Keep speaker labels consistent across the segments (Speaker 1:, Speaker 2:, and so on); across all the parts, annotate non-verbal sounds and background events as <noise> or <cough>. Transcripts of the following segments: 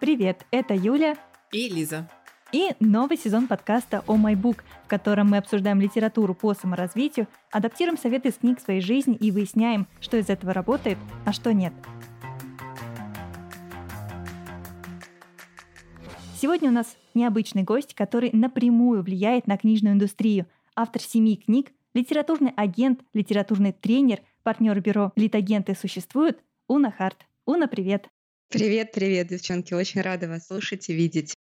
Speaker 1: Привет, это Юля
Speaker 2: и Лиза.
Speaker 1: И новый сезон подкаста «О май бук», в котором мы обсуждаем литературу по саморазвитию, адаптируем советы из книг своей жизни и выясняем, что из этого работает, а что нет. Сегодня у нас необычный гость, который напрямую влияет на книжную индустрию. Автор семи книг, литературный агент, литературный тренер, партнер бюро «Литагенты существуют» Уна Харт. Уна, привет!
Speaker 3: Привет, привет, девчонки. Очень рада вас слушать и видеть.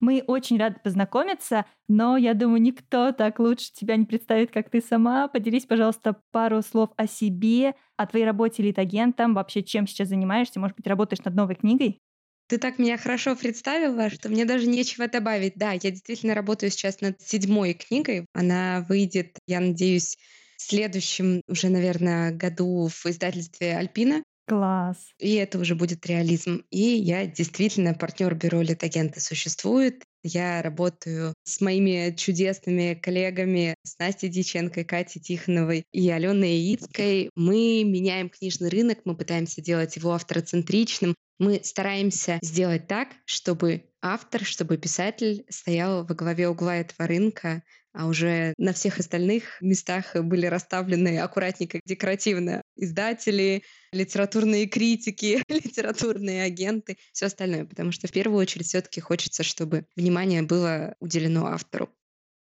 Speaker 1: Мы очень рады познакомиться, но я думаю, никто так лучше тебя не представит, как ты сама. Поделись, пожалуйста, пару слов о себе, о твоей работе лид-агентом, вообще чем сейчас занимаешься, может быть, работаешь над новой книгой?
Speaker 3: Ты так меня хорошо представила, что мне даже нечего добавить. Да, я действительно работаю сейчас над седьмой книгой. Она выйдет, я надеюсь, в следующем уже, наверное, году в издательстве «Альпина».
Speaker 1: Класс.
Speaker 3: И это уже будет реализм. И я действительно партнер бюро «Литагенты» существует. Я работаю с моими чудесными коллегами, с Настей Дьяченко, Катей Тихоновой и Аленой Яицкой. Мы меняем книжный рынок, мы пытаемся делать его автороцентричным. Мы стараемся сделать так, чтобы автор, чтобы писатель стоял во главе угла этого рынка, а уже на всех остальных местах были расставлены аккуратненько декоративно издатели, литературные критики, <laughs> литературные агенты, все остальное, потому что в первую очередь все-таки хочется, чтобы внимание было уделено автору.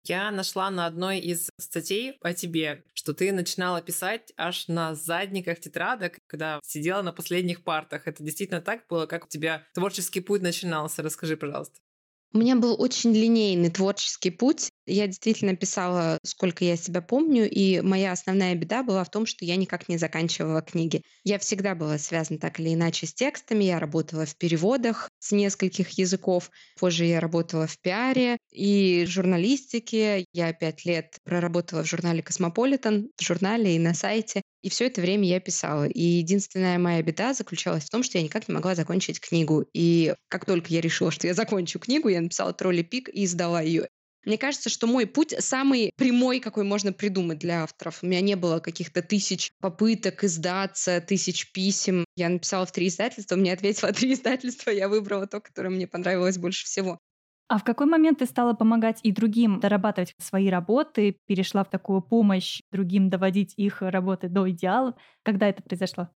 Speaker 2: Я нашла на одной из статей о тебе, что ты начинала писать аж на задниках тетрадок, когда сидела на последних партах. Это действительно так было? Как у тебя творческий путь начинался? Расскажи, пожалуйста.
Speaker 3: У меня был очень линейный творческий путь. Я действительно писала, сколько я себя помню, и моя основная беда была в том, что я никак не заканчивала книги. Я всегда была связана так или иначе с текстами, я работала в переводах с нескольких языков, позже я работала в пиаре и журналистике. Я пять лет проработала в журнале «Cosmopolitan», в журнале и на сайте. И все это время я писала. И единственная моя беда заключалась в том, что я никак не могла закончить книгу. И как только я решила, что я закончу книгу, я написала «Троллий пик» и издала ее. Мне кажется, что мой путь самый прямой, какой можно придумать для авторов. У меня не было каких-то тысяч попыток издаться, тысяч писем. Я написала в три издательства, мне ответило три издательства, я выбрала то, которое мне понравилось больше всего.
Speaker 1: А в какой момент ты стала помогать и другим дорабатывать свои работы, перешла в такую помощь другим доводить их работы до идеалов? Когда это произошло?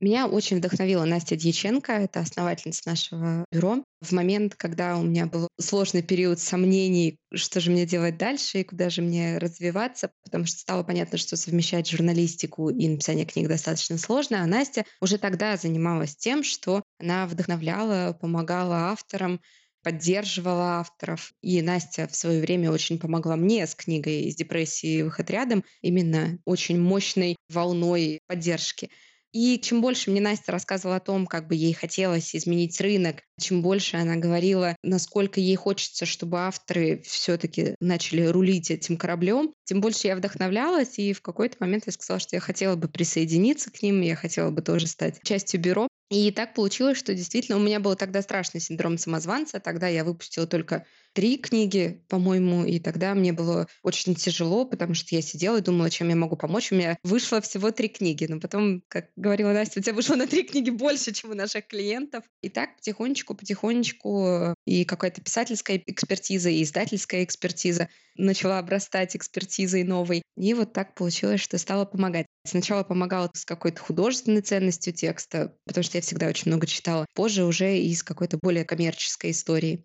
Speaker 3: Меня очень вдохновила Настя Дьяченко, это основательница нашего бюро. В момент, когда у меня был сложный период сомнений, что же мне делать дальше и куда же мне развиваться, потому что стало понятно, что совмещать журналистику и написание книг достаточно сложно, а Настя уже тогда занималась тем, что она вдохновляла, помогала авторам поддерживала авторов. И Настя в свое время очень помогла мне с книгой «Из депрессии выход рядом», именно очень мощной волной поддержки. И чем больше мне Настя рассказывала о том, как бы ей хотелось изменить рынок, чем больше она говорила, насколько ей хочется, чтобы авторы все-таки начали рулить этим кораблем, тем больше я вдохновлялась, и в какой-то момент я сказала, что я хотела бы присоединиться к ним, я хотела бы тоже стать частью бюро. И так получилось, что действительно у меня был тогда страшный синдром самозванца. Тогда я выпустила только три книги, по-моему, и тогда мне было очень тяжело, потому что я сидела и думала, чем я могу помочь. У меня вышло всего три книги, но потом, как говорила Настя, у тебя вышло на три книги больше, чем у наших клиентов. И так потихонечку, потихонечку и какая-то писательская экспертиза, и издательская экспертиза начала обрастать экспертизой новой. И вот так получилось, что стала помогать. Сначала помогала с какой-то художественной ценностью текста, потому что я всегда очень много читала. Позже уже и с какой-то более коммерческой истории.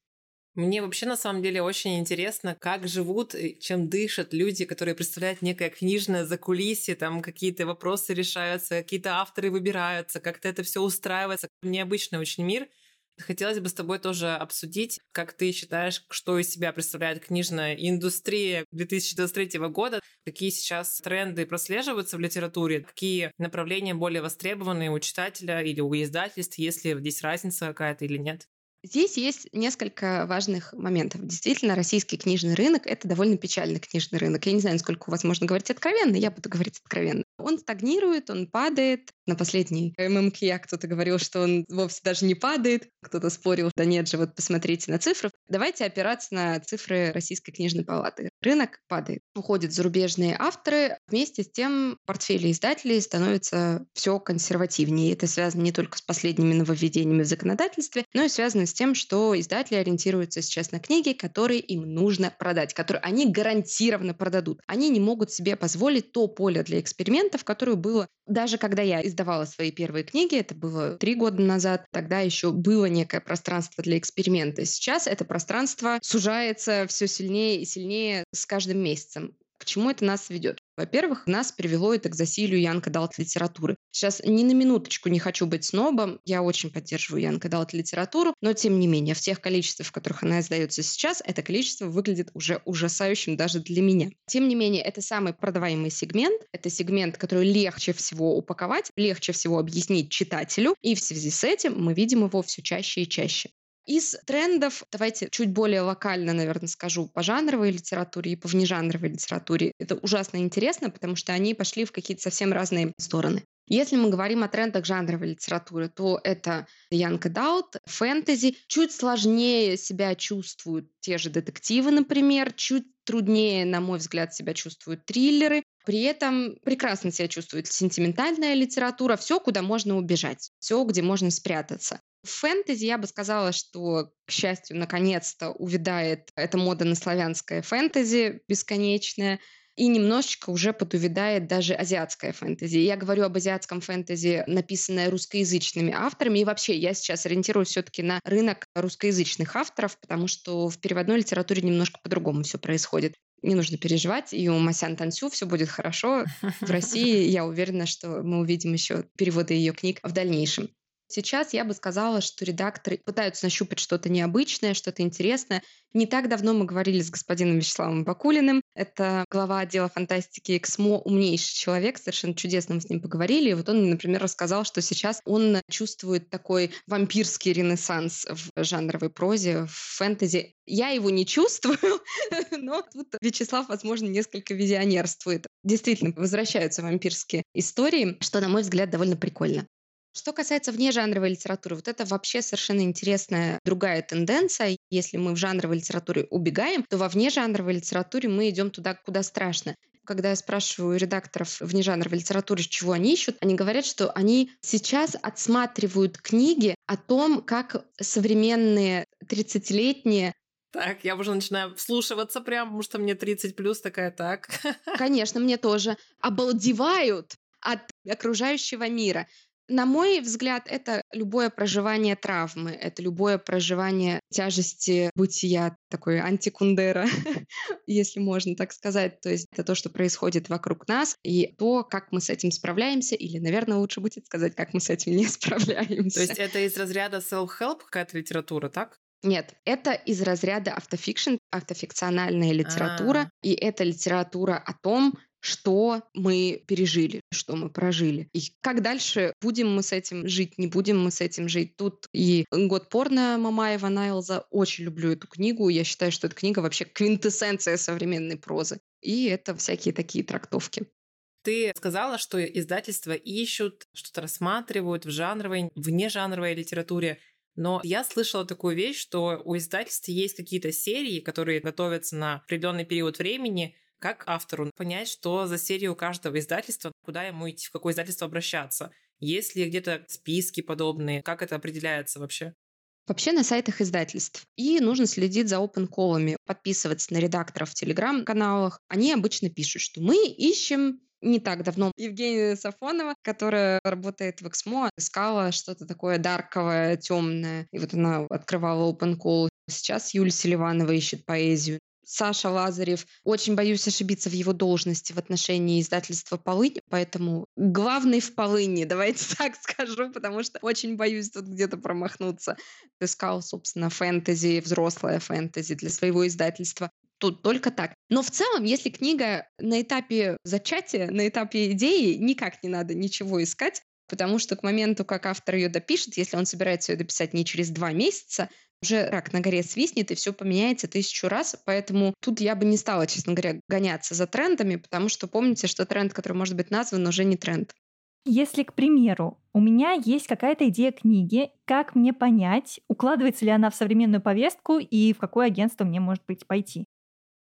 Speaker 2: Мне вообще на самом деле очень интересно, как живут, чем дышат люди, которые представляют некое книжное закулисье, там какие-то вопросы решаются, какие-то авторы выбираются, как-то это все устраивается. Необычный очень мир. Хотелось бы с тобой тоже обсудить, как ты считаешь, что из себя представляет книжная индустрия 2023 года, какие сейчас тренды прослеживаются в литературе, какие направления более востребованы у читателя или у издательств, есть ли здесь разница какая-то или нет?
Speaker 3: Здесь есть несколько важных моментов. Действительно, российский книжный рынок — это довольно печальный книжный рынок. Я не знаю, насколько у вас можно говорить откровенно, я буду говорить откровенно. Он стагнирует, он падает. На последней ММК кто-то говорил, что он вовсе даже не падает. Кто-то спорил, да нет же, вот посмотрите на цифры. Давайте опираться на цифры Российской книжной палаты. Рынок падает. Уходят зарубежные авторы. Вместе с тем портфели издателей становятся все консервативнее. Это связано не только с последними нововведениями в законодательстве, но и связано с тем, что издатели ориентируются сейчас на книги, которые им нужно продать, которые они гарантированно продадут. Они не могут себе позволить то поле для экспериментов, которое было даже когда я издавала свои первые книги, это было три года назад, тогда еще было некое пространство для эксперимента. Сейчас это пространство сужается все сильнее и сильнее с каждым месяцем. К чему это нас ведет? Во-первых, нас привело это к засилию Янка Далт литературы. Сейчас ни на минуточку не хочу быть снобом, я очень поддерживаю Янка Далт литературу, но тем не менее, в тех количествах, в которых она издается сейчас, это количество выглядит уже ужасающим даже для меня. Тем не менее, это самый продаваемый сегмент, это сегмент, который легче всего упаковать, легче всего объяснить читателю, и в связи с этим мы видим его все чаще и чаще. Из трендов, давайте чуть более локально, наверное, скажу, по жанровой литературе и по внежанровой литературе. Это ужасно интересно, потому что они пошли в какие-то совсем разные стороны. Если мы говорим о трендах жанровой литературы, то это Young Adult, фэнтези. Чуть сложнее себя чувствуют те же детективы, например, чуть труднее, на мой взгляд, себя чувствуют триллеры. При этом прекрасно себя чувствует сентиментальная литература, все, куда можно убежать, все, где можно спрятаться. В фэнтези я бы сказала, что, к счастью, наконец-то увядает эта мода на славянское фэнтези бесконечное, и немножечко уже подувидает даже азиатское фэнтези. Я говорю об азиатском фэнтези, написанное русскоязычными авторами. И вообще, я сейчас ориентируюсь все-таки на рынок русскоязычных авторов, потому что в переводной литературе немножко по-другому все происходит не нужно переживать, и у Масян Танцю все будет хорошо. В России <laughs> я уверена, что мы увидим еще переводы ее книг в дальнейшем. Сейчас я бы сказала, что редакторы пытаются нащупать что-то необычное, что-то интересное. Не так давно мы говорили с господином Вячеславом Бакулиным. Это глава отдела фантастики ЭКСМО, умнейший человек, совершенно чудесно мы с ним поговорили. И вот он, например, рассказал, что сейчас он чувствует такой вампирский ренессанс в жанровой прозе, в фэнтези. Я его не чувствую, <laughs> но тут Вячеслав, возможно, несколько визионерствует. Действительно, возвращаются вампирские истории, что, на мой взгляд, довольно прикольно. Что касается внежанровой литературы, вот это вообще совершенно интересная другая тенденция. Если мы в жанровой литературе убегаем, то во внежанровой литературе мы идем туда, куда страшно когда я спрашиваю редакторов внежанровой литературы, чего они ищут, они говорят, что они сейчас отсматривают книги о том, как современные 30-летние
Speaker 2: так, я уже начинаю вслушиваться прям, потому что мне 30 плюс такая так. <laughs>
Speaker 3: Конечно, мне тоже. Обалдевают от окружающего мира. На мой взгляд, это любое проживание травмы, это любое проживание тяжести бытия, такой антикундера, <laughs> если можно так сказать. То есть это то, что происходит вокруг нас, и то, как мы с этим справляемся, или, наверное, лучше будет сказать, как мы с этим не справляемся. <laughs>
Speaker 2: То есть это из разряда self-help какая-то литература, так?
Speaker 3: Нет, это из разряда автофикшн, автофикциональная литература, А-а-а. и это литература о том, что мы пережили, что мы прожили. И как дальше будем мы с этим жить, не будем мы с этим жить. Тут и «Год порно» Мамаева Найлза. Очень люблю эту книгу. Я считаю, что эта книга вообще квинтэссенция современной прозы. И это всякие такие трактовки.
Speaker 2: Ты сказала, что издательства ищут, что-то рассматривают в жанровой, вне жанровой литературе. Но я слышала такую вещь, что у издательств есть какие-то серии, которые готовятся на определенный период времени, как автору понять, что за серию у каждого издательства, куда ему идти, в какое издательство обращаться? Есть ли где-то списки подобные? Как это определяется вообще?
Speaker 3: Вообще на сайтах издательств. И нужно следить за open колами, подписываться на редакторов в телеграм-каналах. Они обычно пишут, что мы ищем не так давно Евгения Сафонова, которая работает в Эксмо, искала что-то такое дарковое, темное. И вот она открывала open. Сейчас Юлия Селиванова ищет поэзию. Саша Лазарев. Очень боюсь ошибиться в его должности в отношении издательства «Полынь», поэтому главный в «Полыни», <laughs> давайте так скажу, потому что очень боюсь тут где-то промахнуться. Искал, собственно, фэнтези, взрослое фэнтези для своего издательства. Тут только так. Но в целом, если книга на этапе зачатия, на этапе идеи, никак не надо ничего искать, потому что к моменту, как автор ее допишет, если он собирается ее дописать не через два месяца, уже рак на горе свистнет, и все поменяется тысячу раз. Поэтому тут я бы не стала, честно говоря, гоняться за трендами, потому что помните, что тренд, который может быть назван, уже не тренд.
Speaker 1: Если, к примеру, у меня есть какая-то идея книги, как мне понять, укладывается ли она в современную повестку и в какое агентство мне, может быть, пойти?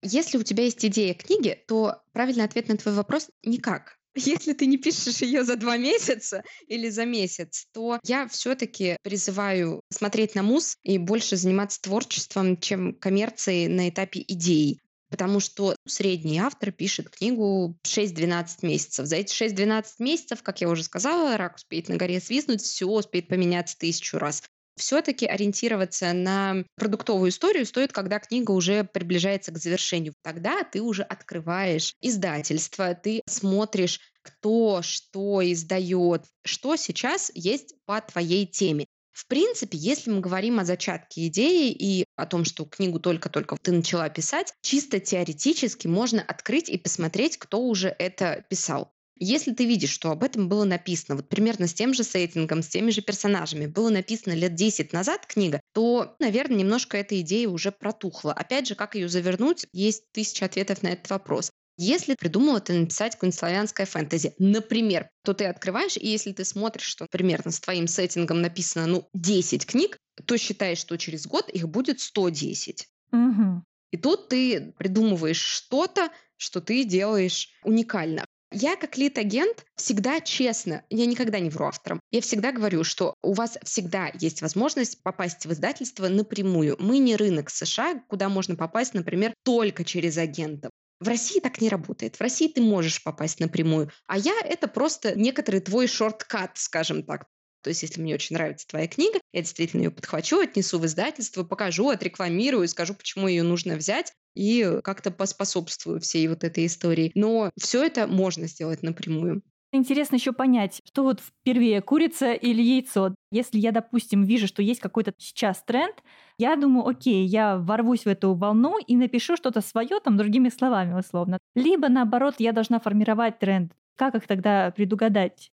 Speaker 3: Если у тебя есть идея книги, то правильный ответ на твой вопрос — никак. Если ты не пишешь ее за два месяца или за месяц, то я все-таки призываю смотреть на муз и больше заниматься творчеством, чем коммерцией на этапе идей потому что средний автор пишет книгу 6-12 месяцев. За эти 6-12 месяцев, как я уже сказала, рак успеет на горе свиснуть, все успеет поменяться тысячу раз. Все-таки ориентироваться на продуктовую историю стоит, когда книга уже приближается к завершению. Тогда ты уже открываешь издательство, ты смотришь, кто что издает, что сейчас есть по твоей теме. В принципе, если мы говорим о зачатке идеи и о том, что книгу только-только ты начала писать, чисто теоретически можно открыть и посмотреть, кто уже это писал. Если ты видишь, что об этом было написано, вот примерно с тем же сеттингом, с теми же персонажами, было написано лет 10 назад книга, то, наверное, немножко эта идея уже протухла. Опять же, как ее завернуть, есть тысяча ответов на этот вопрос. Если придумала ты написать какое-нибудь славянское фэнтези, например, то ты открываешь, и если ты смотришь, что примерно с твоим сеттингом написано, ну, 10 книг, то считаешь, что через год их будет 110.
Speaker 1: Угу.
Speaker 3: И тут ты придумываешь что-то, что ты делаешь уникально. Я как лид-агент всегда честно, я никогда не вру авторам. Я всегда говорю, что у вас всегда есть возможность попасть в издательство напрямую. Мы не рынок США, куда можно попасть, например, только через агентов. В России так не работает. В России ты можешь попасть напрямую. А я — это просто некоторый твой шорткат, скажем так. То есть, если мне очень нравится твоя книга, я действительно ее подхвачу, отнесу в издательство, покажу, отрекламирую, скажу, почему ее нужно взять, и как-то поспособствую всей вот этой истории. Но все это можно сделать напрямую.
Speaker 1: Интересно еще понять, что вот впервые курица или яйцо. Если я, допустим, вижу, что есть какой-то сейчас тренд, я думаю, окей, я ворвусь в эту волну и напишу что-то свое, там, другими словами, условно. Либо, наоборот, я должна формировать тренд. Как их тогда предугадать?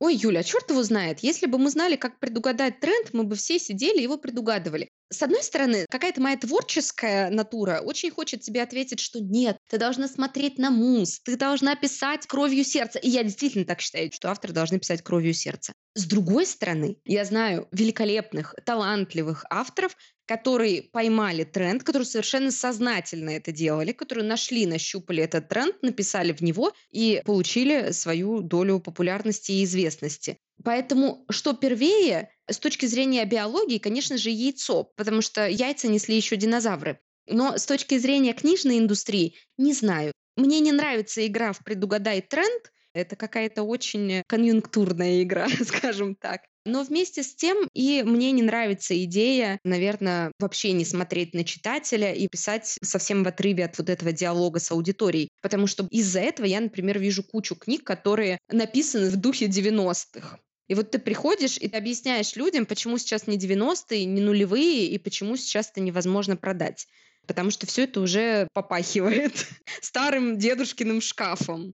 Speaker 3: Ой, Юля, а черт его знает. Если бы мы знали, как предугадать тренд, мы бы все сидели и его предугадывали. С одной стороны, какая-то моя творческая натура очень хочет тебе ответить, что нет, ты должна смотреть на муз, ты должна писать кровью сердца. И я действительно так считаю, что авторы должны писать кровью сердца. С другой стороны, я знаю великолепных, талантливых авторов, которые поймали тренд, которые совершенно сознательно это делали, которые нашли, нащупали этот тренд, написали в него и получили свою долю популярности и известности. Поэтому что первее, с точки зрения биологии, конечно же, яйцо, потому что яйца несли еще динозавры. Но с точки зрения книжной индустрии, не знаю. Мне не нравится игра в «Предугадай тренд», это какая-то очень конъюнктурная игра, <laughs> скажем так. Но вместе с тем и мне не нравится идея, наверное, вообще не смотреть на читателя и писать совсем в отрыве от вот этого диалога с аудиторией. Потому что из-за этого я, например, вижу кучу книг, которые написаны в духе 90-х. И вот ты приходишь и ты объясняешь людям, почему сейчас не 90-е, не нулевые, и почему сейчас это невозможно продать. Потому что все это уже попахивает <laughs> старым дедушкиным шкафом.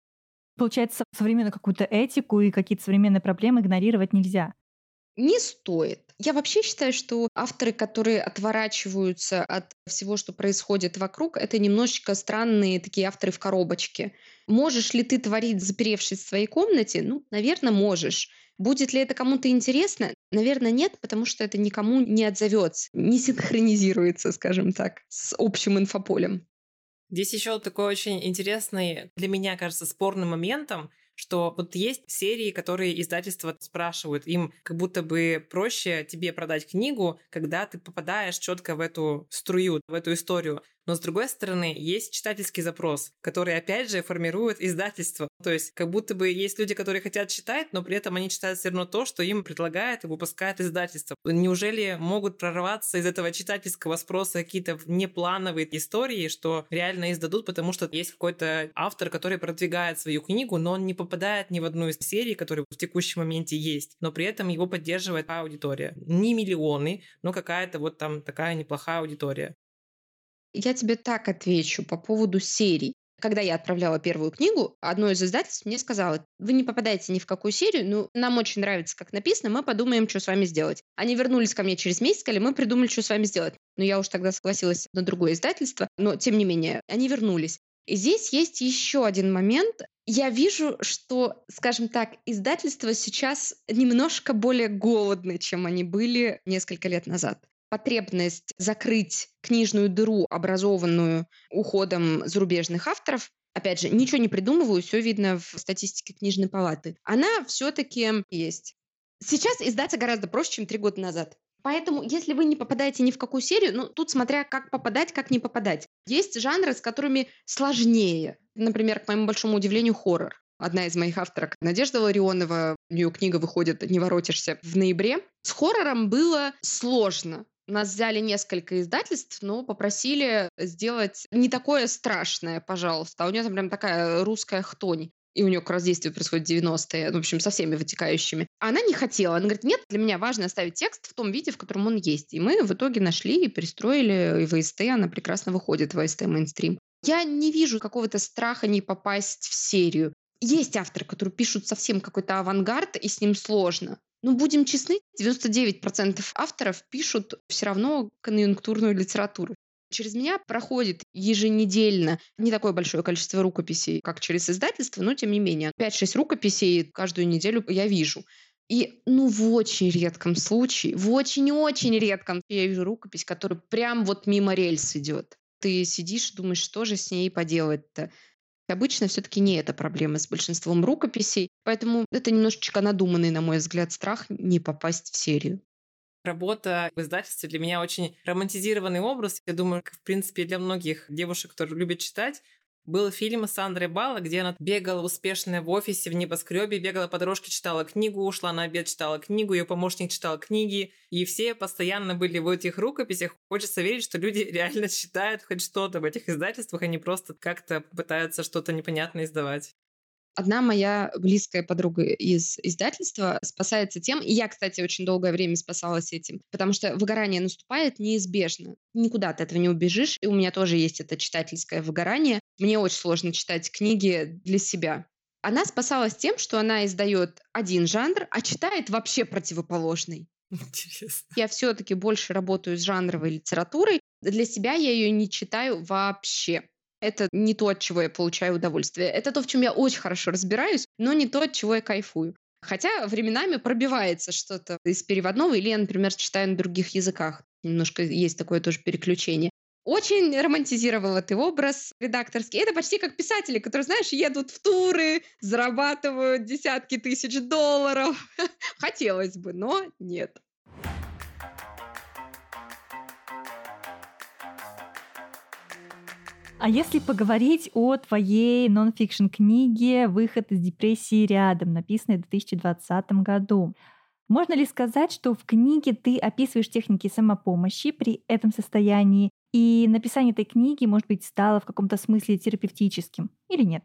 Speaker 1: Получается, современную какую-то этику и какие-то современные проблемы игнорировать нельзя
Speaker 3: не стоит. Я вообще считаю, что авторы, которые отворачиваются от всего, что происходит вокруг, это немножечко странные такие авторы в коробочке. Можешь ли ты творить, заперевшись в своей комнате? Ну, наверное, можешь. Будет ли это кому-то интересно? Наверное, нет, потому что это никому не отзовется, не синхронизируется, скажем так, с общим инфополем.
Speaker 2: Здесь еще такой очень интересный, для меня кажется, спорным моментом, что вот есть серии, которые издательства спрашивают, им как будто бы проще тебе продать книгу, когда ты попадаешь четко в эту струю, в эту историю. Но с другой стороны, есть читательский запрос, который опять же формирует издательство. То есть как будто бы есть люди, которые хотят читать, но при этом они читают все равно то, что им предлагает и выпускает издательство. Неужели могут прорваться из этого читательского спроса какие-то внеплановые истории, что реально издадут, потому что есть какой-то автор, который продвигает свою книгу, но он не попадает ни в одну из серий, которые в текущем моменте есть, но при этом его поддерживает аудитория. Не миллионы, но какая-то вот там такая неплохая аудитория.
Speaker 3: Я тебе так отвечу по поводу серий. Когда я отправляла первую книгу, одно из издательств мне сказало, вы не попадаете ни в какую серию, но нам очень нравится, как написано, мы подумаем, что с вами сделать. Они вернулись ко мне через месяц, сказали, мы придумали, что с вами сделать. Но я уж тогда согласилась на другое издательство, но тем не менее, они вернулись. И здесь есть еще один момент. Я вижу, что, скажем так, издательства сейчас немножко более голодны, чем они были несколько лет назад потребность закрыть книжную дыру, образованную уходом зарубежных авторов, опять же, ничего не придумываю, все видно в статистике книжной палаты, она все-таки есть. Сейчас издаться гораздо проще, чем три года назад. Поэтому, если вы не попадаете ни в какую серию, ну, тут смотря как попадать, как не попадать. Есть жанры, с которыми сложнее. Например, к моему большому удивлению, хоррор. Одна из моих авторок, Надежда Ларионова, у нее книга выходит «Не воротишься» в ноябре. С хоррором было сложно. Нас взяли несколько издательств, но попросили сделать не такое страшное, пожалуйста. А у нее там прям такая русская хтонь и у нее как раз действие происходит в 90-е, в общем, со всеми вытекающими. Она не хотела. Она говорит, нет, для меня важно оставить текст в том виде, в котором он есть. И мы в итоге нашли и перестроили и в АСТ, она прекрасно выходит в АСТ мейнстрим. Я не вижу какого-то страха не попасть в серию. Есть авторы, которые пишут совсем какой-то авангард, и с ним сложно. Но будем честны, 99% авторов пишут все равно конъюнктурную литературу. Через меня проходит еженедельно не такое большое количество рукописей, как через издательство, но тем не менее 5-6 рукописей каждую неделю я вижу. И, ну, в очень редком случае, в очень-очень редком я вижу рукопись, которая прям вот мимо рельс идет. Ты сидишь, думаешь, что же с ней поделать-то? Обычно все-таки не эта проблема с большинством рукописей, поэтому это немножечко надуманный, на мой взгляд, страх не попасть в серию.
Speaker 2: Работа в издательстве для меня очень романтизированный образ. Я думаю, в принципе, для многих девушек, которые любят читать, был фильм Сандры Балла, где она бегала успешная в офисе, в небоскребе, бегала по дорожке, читала книгу, ушла на обед, читала книгу, ее помощник читал книги, и все постоянно были в этих рукописях. Хочется верить, что люди <laughs> реально читают хоть что-то в этих издательствах, а не просто как-то пытаются что-то непонятное издавать.
Speaker 3: Одна моя близкая подруга из издательства спасается тем, и я, кстати, очень долгое время спасалась этим, потому что выгорание наступает неизбежно. Никуда от этого не убежишь, и у меня тоже есть это читательское выгорание. Мне очень сложно читать книги для себя. Она спасалась тем, что она издает один жанр, а читает вообще противоположный.
Speaker 2: Интересно.
Speaker 3: Я все-таки больше работаю с жанровой литературой. Для себя я ее не читаю вообще. Это не то, от чего я получаю удовольствие. Это то, в чем я очень хорошо разбираюсь, но не то, от чего я кайфую. Хотя временами пробивается что-то из переводного, или я, например, читаю на других языках. Немножко есть такое тоже переключение. Очень романтизировала ты образ редакторский. Это почти как писатели, которые, знаешь, едут в туры, зарабатывают десятки тысяч долларов. <laughs> Хотелось бы, но нет.
Speaker 1: А если поговорить о твоей нон-фикшн книге «Выход из депрессии рядом», написанной в 2020 году, можно ли сказать, что в книге ты описываешь техники самопомощи при этом состоянии, и написание этой книги, может быть, стало в каком-то смысле терапевтическим или нет?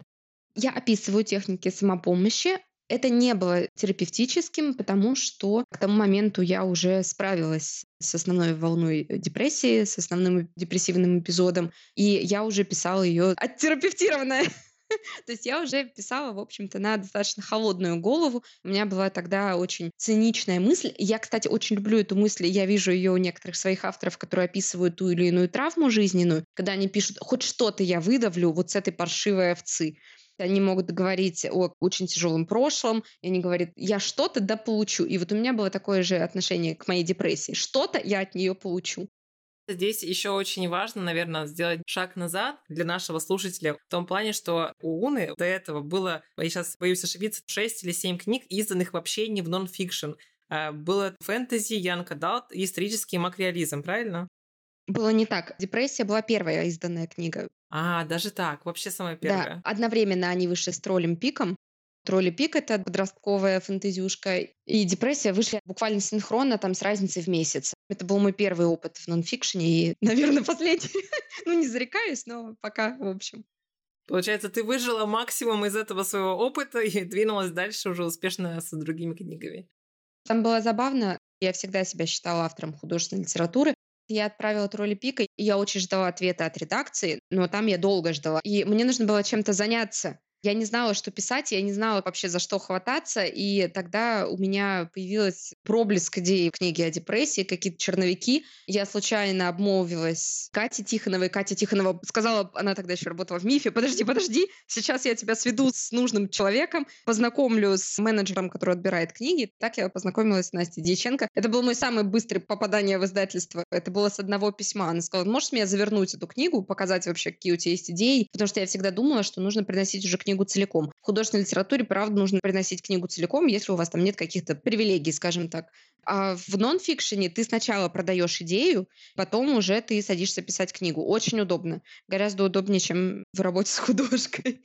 Speaker 3: Я описываю техники самопомощи, это не было терапевтическим, потому что к тому моменту я уже справилась с основной волной депрессии, с основным депрессивным эпизодом, и я уже писала ее оттерапевтированная. <laughs> То есть я уже писала, в общем-то, на достаточно холодную голову. У меня была тогда очень циничная мысль. Я, кстати, очень люблю эту мысль. Я вижу ее у некоторых своих авторов, которые описывают ту или иную травму жизненную, когда они пишут, хоть что-то я выдавлю вот с этой паршивой овцы. Они могут говорить о очень тяжелом прошлом, и они говорят, я что-то да получу. И вот у меня было такое же отношение к моей депрессии. Что-то я от нее получу.
Speaker 2: Здесь еще очень важно, наверное, сделать шаг назад для нашего слушателя в том плане, что у Уны до этого было, я сейчас боюсь ошибиться, 6 или 7 книг, изданных вообще не в нон-фикшн. А, было фэнтези, young adult и исторический магреализм, правильно?
Speaker 3: Было не так. Депрессия была первая изданная книга.
Speaker 2: А, даже так, вообще самая первая.
Speaker 3: Да, одновременно они вышли с «Троллием пиком». «Троллий пик» — это подростковая фэнтезюшка, и депрессия вышли буквально синхронно, там, с разницей в месяц. Это был мой первый опыт в нонфикшене, и, <laughs> наверное, последний. ну, не зарекаюсь, но пока, в общем.
Speaker 2: Получается, ты выжала максимум из этого своего опыта и двинулась дальше уже успешно с другими книгами.
Speaker 3: Там было забавно. Я всегда себя считала автором художественной литературы, я отправила тролли пика, и я очень ждала ответа от редакции, но там я долго ждала. И мне нужно было чем-то заняться. Я не знала, что писать, я не знала вообще, за что хвататься, и тогда у меня появилась проблеск идеи книги о депрессии, какие-то черновики. Я случайно обмолвилась Кате Тихоновой. Катя Тихонова сказала, она тогда еще работала в МИФе, подожди, подожди, сейчас я тебя сведу с нужным человеком, познакомлю с менеджером, который отбирает книги. Так я познакомилась с Настей Дьяченко. Это был мой самый быстрый попадание в издательство. Это было с одного письма. Она сказала, можешь мне завернуть эту книгу, показать вообще, какие у тебя есть идеи? Потому что я всегда думала, что нужно приносить уже книгу целиком. В художественной литературе, правда, нужно приносить книгу целиком, если у вас там нет каких-то привилегий, скажем так. А в нон-фикшене ты сначала продаешь идею, потом уже ты садишься писать книгу. Очень удобно. Гораздо удобнее, чем в работе с художкой.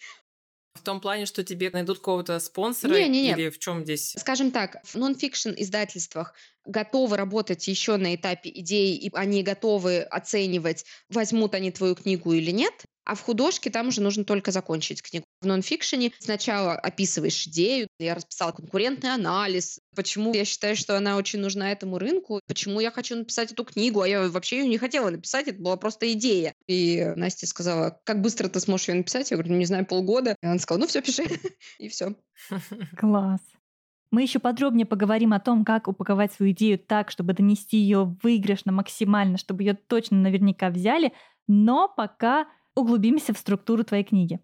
Speaker 2: В том плане, что тебе найдут какого-то спонсора не, не, не. или в чем здесь?
Speaker 3: Скажем так, в нон-фикшн издательствах готовы работать еще на этапе идеи, и они готовы оценивать, возьмут они твою книгу или нет. А в художке там уже нужно только закончить книгу. В нонфикшене сначала описываешь идею, я расписала конкурентный анализ, почему я считаю, что она очень нужна этому рынку, почему я хочу написать эту книгу, а я вообще ее не хотела написать, это была просто идея. И Настя сказала, как быстро ты сможешь ее написать? Я говорю, не знаю, полгода. И она сказала, ну все, пиши. <laughs> И все. <laughs>
Speaker 1: Класс. Мы еще подробнее поговорим о том, как упаковать свою идею так, чтобы донести ее выигрышно максимально, чтобы ее точно наверняка взяли. Но пока углубимся в структуру твоей книги.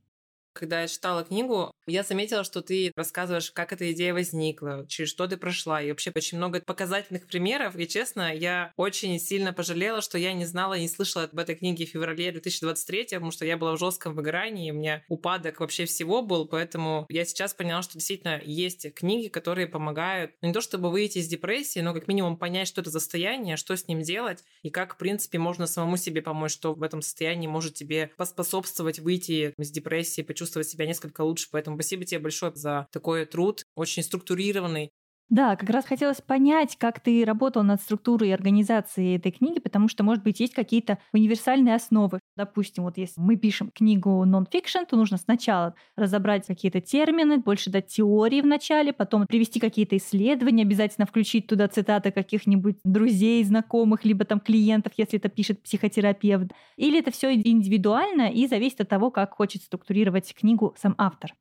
Speaker 2: Когда я читала книгу, я заметила, что ты рассказываешь, как эта идея возникла, через что ты прошла, и вообще очень много показательных примеров. И честно, я очень сильно пожалела, что я не знала и не слышала об этой книге в феврале 2023, потому что я была в жестком выгорании, у меня упадок вообще всего был, поэтому я сейчас поняла, что действительно есть книги, которые помогают, ну, не то чтобы выйти из депрессии, но как минимум понять, что это за состояние, что с ним делать, и как, в принципе, можно самому себе помочь, что в этом состоянии может тебе поспособствовать выйти из депрессии, почувствовать себя несколько лучше. Поэтому спасибо тебе большое за такой труд, очень структурированный.
Speaker 1: Да, как раз хотелось понять, как ты работал над структурой и организацией этой книги, потому что, может быть, есть какие-то универсальные основы. Допустим, вот если мы пишем книгу нон-фикшн, то нужно сначала разобрать какие-то термины, больше дать теории в начале, потом привести какие-то исследования, обязательно включить туда цитаты каких-нибудь друзей, знакомых, либо там клиентов, если это пишет психотерапевт. Или это все индивидуально и зависит от того, как хочет структурировать книгу сам автор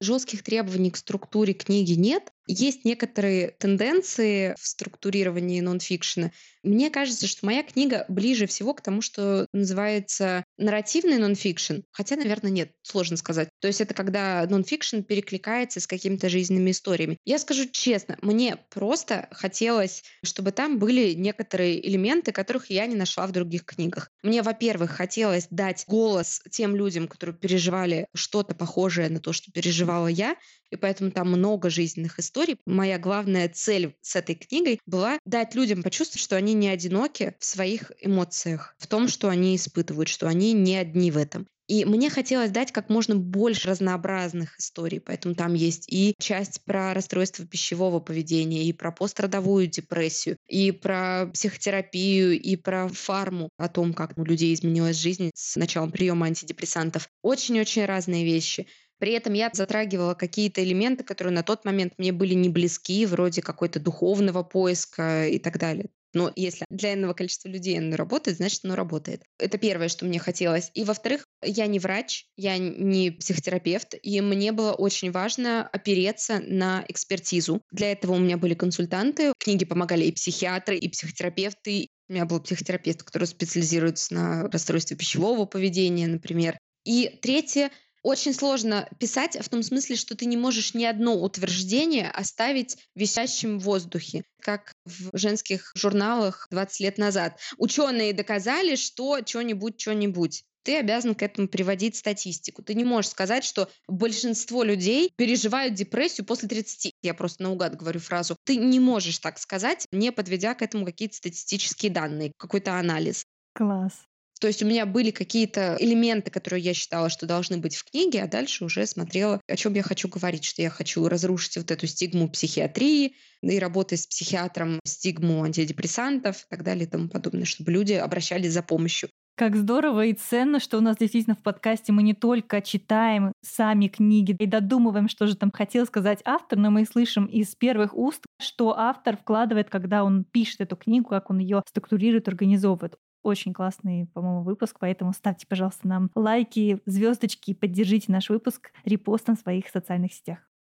Speaker 3: жестких требований к структуре книги нет, есть некоторые тенденции в структурировании нонфикшена. Мне кажется, что моя книга ближе всего к тому, что называется нарративный нонфикшн, хотя, наверное, нет, сложно сказать. То есть это когда нонфикшн перекликается с какими-то жизненными историями. Я скажу честно, мне просто хотелось, чтобы там были некоторые элементы, которых я не нашла в других книгах. Мне, во-первых, хотелось дать голос тем людям, которые переживали что-то похожее на то, что переживала я, и поэтому там много жизненных историй. Моя главная цель с этой книгой была дать людям почувствовать, что они не одиноки в своих эмоциях, в том, что они испытывают, что они не одни в этом. И мне хотелось дать как можно больше разнообразных историй, поэтому там есть и часть про расстройство пищевого поведения, и про пострадовую депрессию, и про психотерапию, и про фарму, о том, как у людей изменилась жизнь с началом приема антидепрессантов. Очень-очень разные вещи. При этом я затрагивала какие-то элементы, которые на тот момент мне были не близки, вроде какой-то духовного поиска и так далее. Но если для иного количества людей оно работает, значит, оно работает. Это первое, что мне хотелось. И во-вторых, я не врач, я не психотерапевт, и мне было очень важно опереться на экспертизу. Для этого у меня были консультанты. В книге помогали и психиатры, и психотерапевты. У меня был психотерапевт, который специализируется на расстройстве пищевого поведения, например. И третье, очень сложно писать в том смысле, что ты не можешь ни одно утверждение оставить висящим в воздухе, как в женских журналах 20 лет назад. Ученые доказали, что что-нибудь, что-нибудь ты обязан к этому приводить статистику. Ты не можешь сказать, что большинство людей переживают депрессию после 30. Я просто наугад говорю фразу. Ты не можешь так сказать, не подведя к этому какие-то статистические данные, какой-то анализ.
Speaker 1: Класс.
Speaker 3: То есть у меня были какие-то элементы, которые я считала, что должны быть в книге, а дальше уже смотрела, о чем я хочу говорить, что я хочу разрушить вот эту стигму психиатрии и работать с психиатром, стигму антидепрессантов и так далее и тому подобное, чтобы люди обращались за помощью.
Speaker 1: Как здорово и ценно, что у нас действительно в подкасте мы не только читаем сами книги и додумываем, что же там хотел сказать автор, но мы слышим из первых уст, что автор вкладывает, когда он пишет эту книгу, как он ее структурирует, организовывает. Очень классный, по-моему, выпуск, поэтому ставьте, пожалуйста, нам лайки, звездочки, поддержите наш выпуск репостом в своих социальных сетях.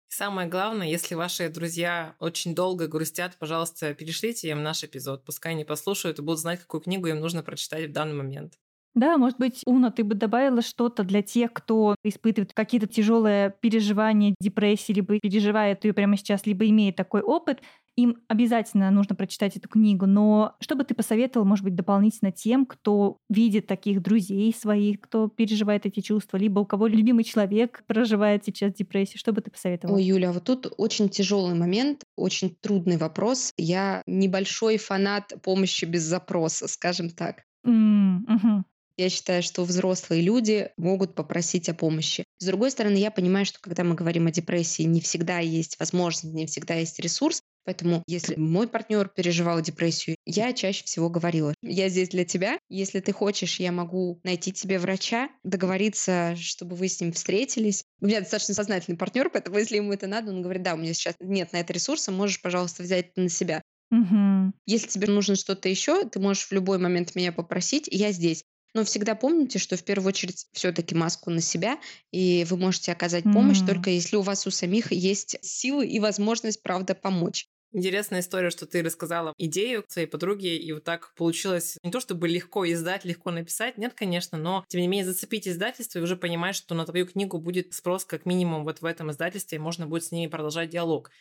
Speaker 2: Самое главное, если ваши друзья очень долго грустят, пожалуйста, перешлите им наш эпизод. Пускай они послушают и будут знать, какую книгу им нужно прочитать в данный момент.
Speaker 1: Да, может быть, Уна, ты бы добавила что-то для тех, кто испытывает какие-то тяжелые переживания, депрессии, либо переживает ее прямо сейчас, либо имеет такой опыт, им обязательно нужно прочитать эту книгу. Но что бы ты посоветовал, может быть, дополнительно тем, кто видит таких друзей своих, кто переживает эти чувства, либо у кого любимый человек проживает сейчас депрессию? Что бы ты посоветовал?
Speaker 3: Ой, Юля, вот тут очень тяжелый момент, очень трудный вопрос. Я небольшой фанат помощи без запроса, скажем так.
Speaker 1: Mm, угу.
Speaker 3: Я считаю, что взрослые люди могут попросить о помощи. С другой стороны, я понимаю, что когда мы говорим о депрессии, не всегда есть возможность, не всегда есть ресурс. Поэтому, если мой партнер переживал депрессию, я чаще всего говорила, я здесь для тебя. Если ты хочешь, я могу найти тебе врача, договориться, чтобы вы с ним встретились. У меня достаточно сознательный партнер, поэтому если ему это надо, он говорит, да, у меня сейчас нет на это ресурса, можешь, пожалуйста, взять это на себя.
Speaker 1: Угу.
Speaker 3: Если тебе нужно что-то еще, ты можешь в любой момент меня попросить, я здесь. Но всегда помните, что в первую очередь все-таки маску на себя, и вы можете оказать помощь
Speaker 1: М.
Speaker 3: только если у вас у самих есть силы и возможность, правда, помочь.
Speaker 2: Интересная история, что ты рассказала идею своей подруге, и вот так получилось не то чтобы легко издать, легко написать, нет, конечно, но тем не менее зацепить издательство и уже понимать, что на твою книгу будет спрос как минимум вот в этом издательстве, и можно будет с ними продолжать диалог.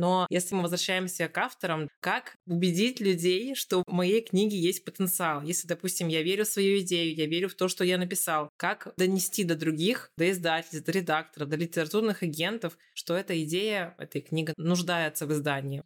Speaker 2: Но если мы возвращаемся к авторам, как убедить людей, что в моей книге есть потенциал? Если, допустим, я верю в свою идею, я верю в то, что я написал, как донести до других, до издательств, до редакторов, до литературных агентов, что эта идея, эта книга нуждается в издании?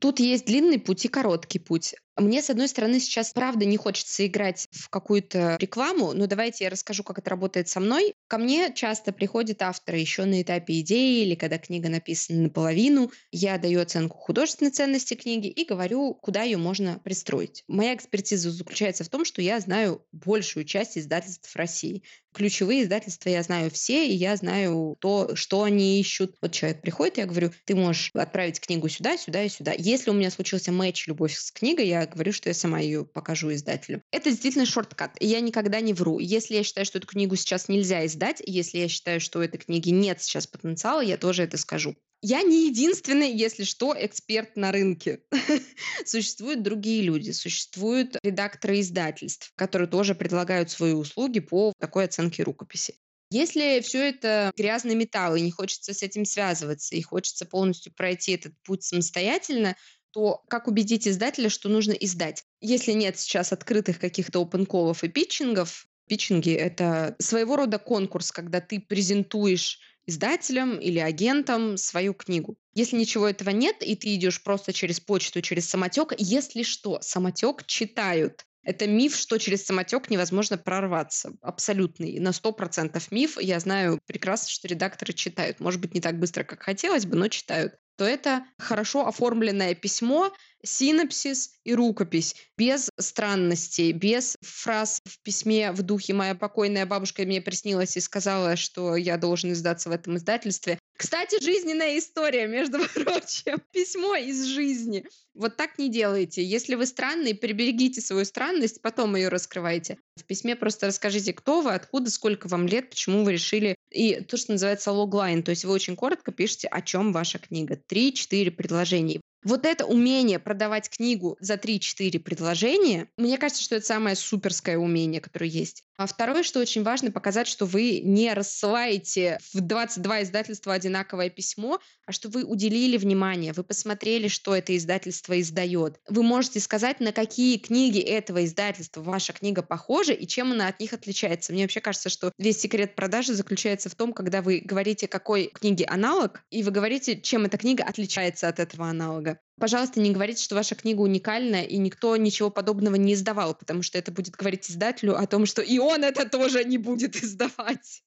Speaker 3: Тут есть длинный путь и короткий путь. Мне, с одной стороны, сейчас правда не хочется играть в какую-то рекламу, но давайте я расскажу, как это работает со мной. Ко мне часто приходят авторы еще на этапе идеи или когда книга написана наполовину. Я даю оценку художественной ценности книги и говорю, куда ее можно пристроить. Моя экспертиза заключается в том, что я знаю большую часть издательств России. Ключевые издательства я знаю все, и я знаю то, что они ищут. Вот человек приходит, я говорю, ты можешь отправить книгу сюда, сюда и сюда. Если у меня случился матч «Любовь с книгой», я говорю, что я сама ее покажу издателю. Это действительно шорткат. Я никогда не вру. Если я считаю, что эту книгу сейчас нельзя издать, если я считаю, что у этой книги нет сейчас потенциала, я тоже это скажу. Я не единственный, если что, эксперт на рынке. <laughs> Существуют другие люди, существуют редакторы издательств, которые тоже предлагают свои услуги по такой оценке рукописи. Если все это грязный металл, и не хочется с этим связываться, и хочется полностью пройти этот путь самостоятельно, то как убедить издателя, что нужно издать? Если нет сейчас открытых каких-то опенколов и питчингов, питчинги — это своего рода конкурс, когда ты презентуешь издателям или агентам свою книгу. Если ничего этого нет, и ты идешь просто через почту, через самотек, если что, самотек читают. Это миф, что через самотек невозможно прорваться. Абсолютный. На 100% миф. Я знаю прекрасно, что редакторы читают. Может быть, не так быстро, как хотелось бы, но читают то это хорошо оформленное письмо, синопсис и рукопись, без странностей, без фраз в письме в духе «Моя покойная бабушка мне приснилась и сказала, что я должен издаться в этом издательстве». Кстати, жизненная история, между <laughs> прочим. Письмо из жизни. Вот так не делайте. Если вы странный, приберегите свою странность, потом ее раскрывайте. В письме просто расскажите, кто вы, откуда, сколько вам лет, почему вы решили. И то, что называется логлайн, то есть вы очень коротко пишете, о чем ваша книга. Три-четыре предложения. Вот это умение продавать книгу за 3-4 предложения, мне кажется, что это самое суперское умение, которое есть. А второе, что очень важно, показать, что вы не рассылаете в 22 издательства одинаковое письмо, а что вы уделили внимание, вы посмотрели, что это издательство издает. Вы можете сказать, на какие книги этого издательства ваша книга похожа и чем она от них отличается. Мне вообще кажется, что весь секрет продажи заключается в том, когда вы говорите, какой книге аналог, и вы говорите, чем эта книга отличается от этого аналога. Пожалуйста, не говорите, что ваша книга уникальная, и никто ничего подобного не издавал, потому что это будет говорить издателю о том, что и он это тоже не будет издавать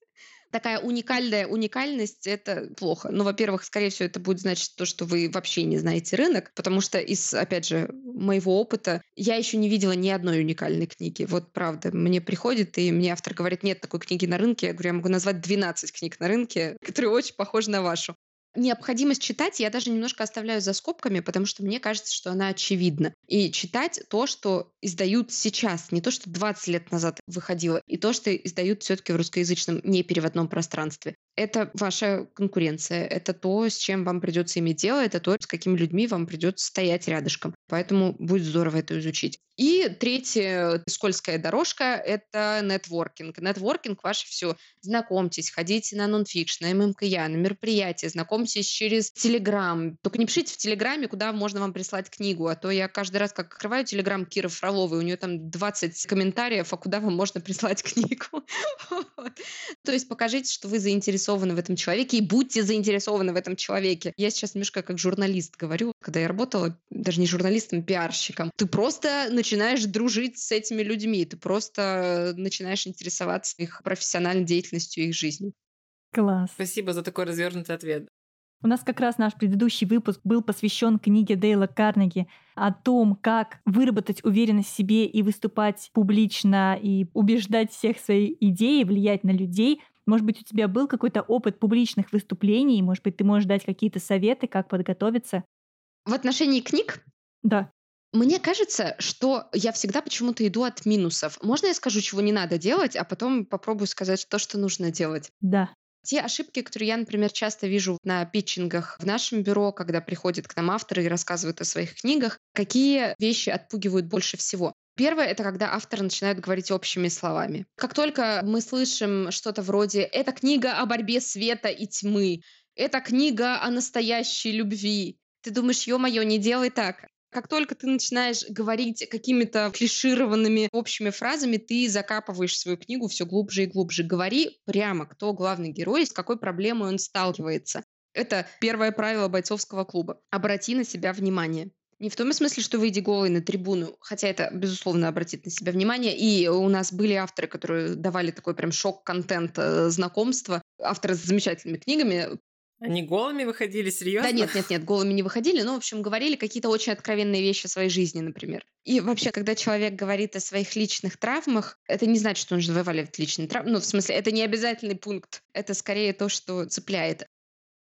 Speaker 3: такая уникальная уникальность, это плохо. Ну, во-первых, скорее всего, это будет значить то, что вы вообще не знаете рынок, потому что из, опять же, моего опыта я еще не видела ни одной уникальной книги. Вот правда, мне приходит, и мне автор говорит, нет такой книги на рынке. Я говорю, я могу назвать 12 книг на рынке, которые очень похожи на вашу. Необходимость читать я даже немножко оставляю за скобками, потому что мне кажется, что она очевидна. И читать то, что издают сейчас, не то, что 20 лет назад выходило, и то, что издают все-таки в русскоязычном непереводном пространстве. Это ваша конкуренция, это то, с чем вам придется иметь дело, это то, с какими людьми вам придется стоять рядышком. Поэтому будет здорово это изучить. И третья скользкая дорожка — это нетворкинг. Нетворкинг — ваше все. Знакомьтесь, ходите на нонфикшн, на ММКЯ, на мероприятия, знакомьтесь через Телеграм. Только не пишите в Телеграме, куда можно вам прислать книгу, а то я каждый раз, как открываю Телеграм Киры Фроловой, у нее там 20 комментариев, а куда вам можно прислать <laughs> книгу. То есть покажите, что вы заинтересованы в этом человеке и будьте заинтересованы в этом человеке. Я сейчас немножко как журналист говорю, когда я работала, даже не журналистом, а пиарщиком. Ты просто начинаешь дружить с этими людьми, ты просто начинаешь интересоваться их профессиональной деятельностью, их жизнью.
Speaker 1: Класс.
Speaker 2: Спасибо за такой развернутый ответ.
Speaker 1: У нас как раз наш предыдущий выпуск был посвящен книге Дейла Карнеги о том, как выработать уверенность в себе и выступать публично, и убеждать всех своей идеей, влиять на людей. Может быть, у тебя был какой-то опыт публичных выступлений, может быть, ты можешь дать какие-то советы, как подготовиться?
Speaker 3: В отношении книг?
Speaker 1: Да.
Speaker 3: Мне кажется, что я всегда почему-то иду от минусов. Можно я скажу, чего не надо делать, а потом попробую сказать то, что нужно делать?
Speaker 1: Да.
Speaker 3: Те ошибки, которые я, например, часто вижу на питчингах в нашем бюро, когда приходят к нам авторы и рассказывают о своих книгах, какие вещи отпугивают больше всего. Первое — это когда автор начинает говорить общими словами. Как только мы слышим что-то вроде «это книга о борьбе света и тьмы», «это книга о настоящей любви», ты думаешь, ё-моё, не делай так. Как только ты начинаешь говорить какими-то клишированными общими фразами, ты закапываешь свою книгу все глубже и глубже. Говори прямо, кто главный герой с какой проблемой он сталкивается. Это первое правило бойцовского клуба. Обрати на себя внимание. Не в том смысле, что выйди голый на трибуну, хотя это, безусловно, обратит на себя внимание. И у нас были авторы, которые давали такой прям шок-контент э, знакомства. Авторы с замечательными книгами,
Speaker 2: они голыми выходили, серьезно?
Speaker 3: Да нет, нет, нет, голыми не выходили, но, в общем, говорили какие-то очень откровенные вещи о своей жизни, например. И вообще, когда человек говорит о своих личных травмах, это не значит, что он заваливает личные травмы. Ну, в смысле, это не обязательный пункт. Это скорее то, что цепляет.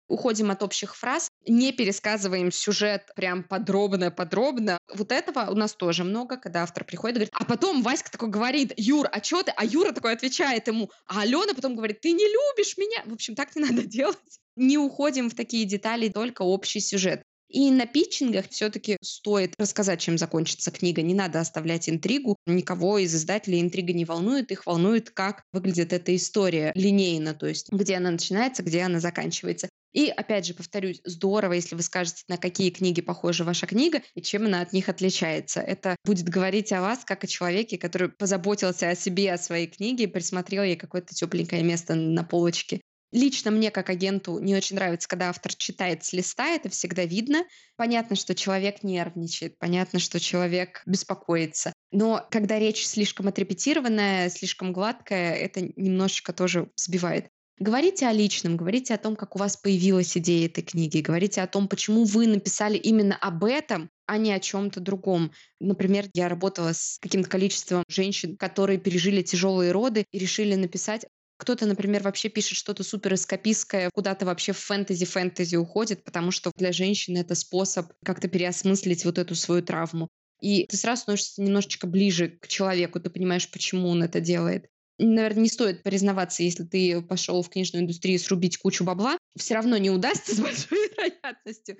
Speaker 3: Уходим от общих фраз, не пересказываем сюжет прям подробно-подробно. Вот этого у нас тоже много, когда автор приходит и говорит, а потом Васька такой говорит, Юр, а что ты? А Юра такой отвечает ему, а Алена потом говорит, ты не любишь меня. В общем, так не надо <laughs> делать не уходим в такие детали, только общий сюжет. И на питчингах все-таки стоит рассказать, чем закончится книга. Не надо оставлять интригу. Никого из издателей интрига не волнует. Их волнует, как выглядит эта история линейно, то есть где она начинается, где она заканчивается. И опять же, повторюсь, здорово, если вы скажете, на какие книги похожа ваша книга и чем она от них отличается. Это будет говорить о вас как о человеке, который позаботился о себе, о своей книге, присмотрел ей какое-то тепленькое место на полочке. Лично мне, как агенту, не очень нравится, когда автор читает с листа, это всегда видно. Понятно, что человек нервничает, понятно, что человек беспокоится. Но когда речь слишком отрепетированная, слишком гладкая, это немножечко тоже сбивает. Говорите о личном, говорите о том, как у вас появилась идея этой книги, говорите о том, почему вы написали именно об этом, а не о чем-то другом. Например, я работала с каким-то количеством женщин, которые пережили тяжелые роды и решили написать кто-то, например, вообще пишет что-то супер эскапистское, куда-то вообще в фэнтези-фэнтези уходит, потому что для женщины это способ как-то переосмыслить вот эту свою травму. И ты сразу становишься немножечко ближе к человеку, ты понимаешь, почему он это делает. Наверное, не стоит признаваться, если ты пошел в книжную индустрию срубить кучу бабла, все равно не удастся <laughs> с большой вероятностью.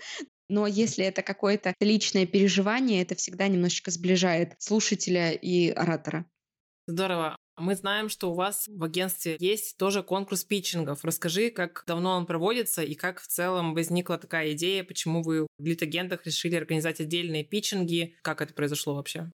Speaker 3: Но если это какое-то личное переживание, это всегда немножечко сближает слушателя и оратора.
Speaker 2: Здорово. Мы знаем, что у вас в агентстве есть тоже конкурс питчингов. Расскажи, как давно он проводится и как в целом возникла такая идея, почему вы в лид-агентах решили организовать отдельные питчинги, как это произошло вообще?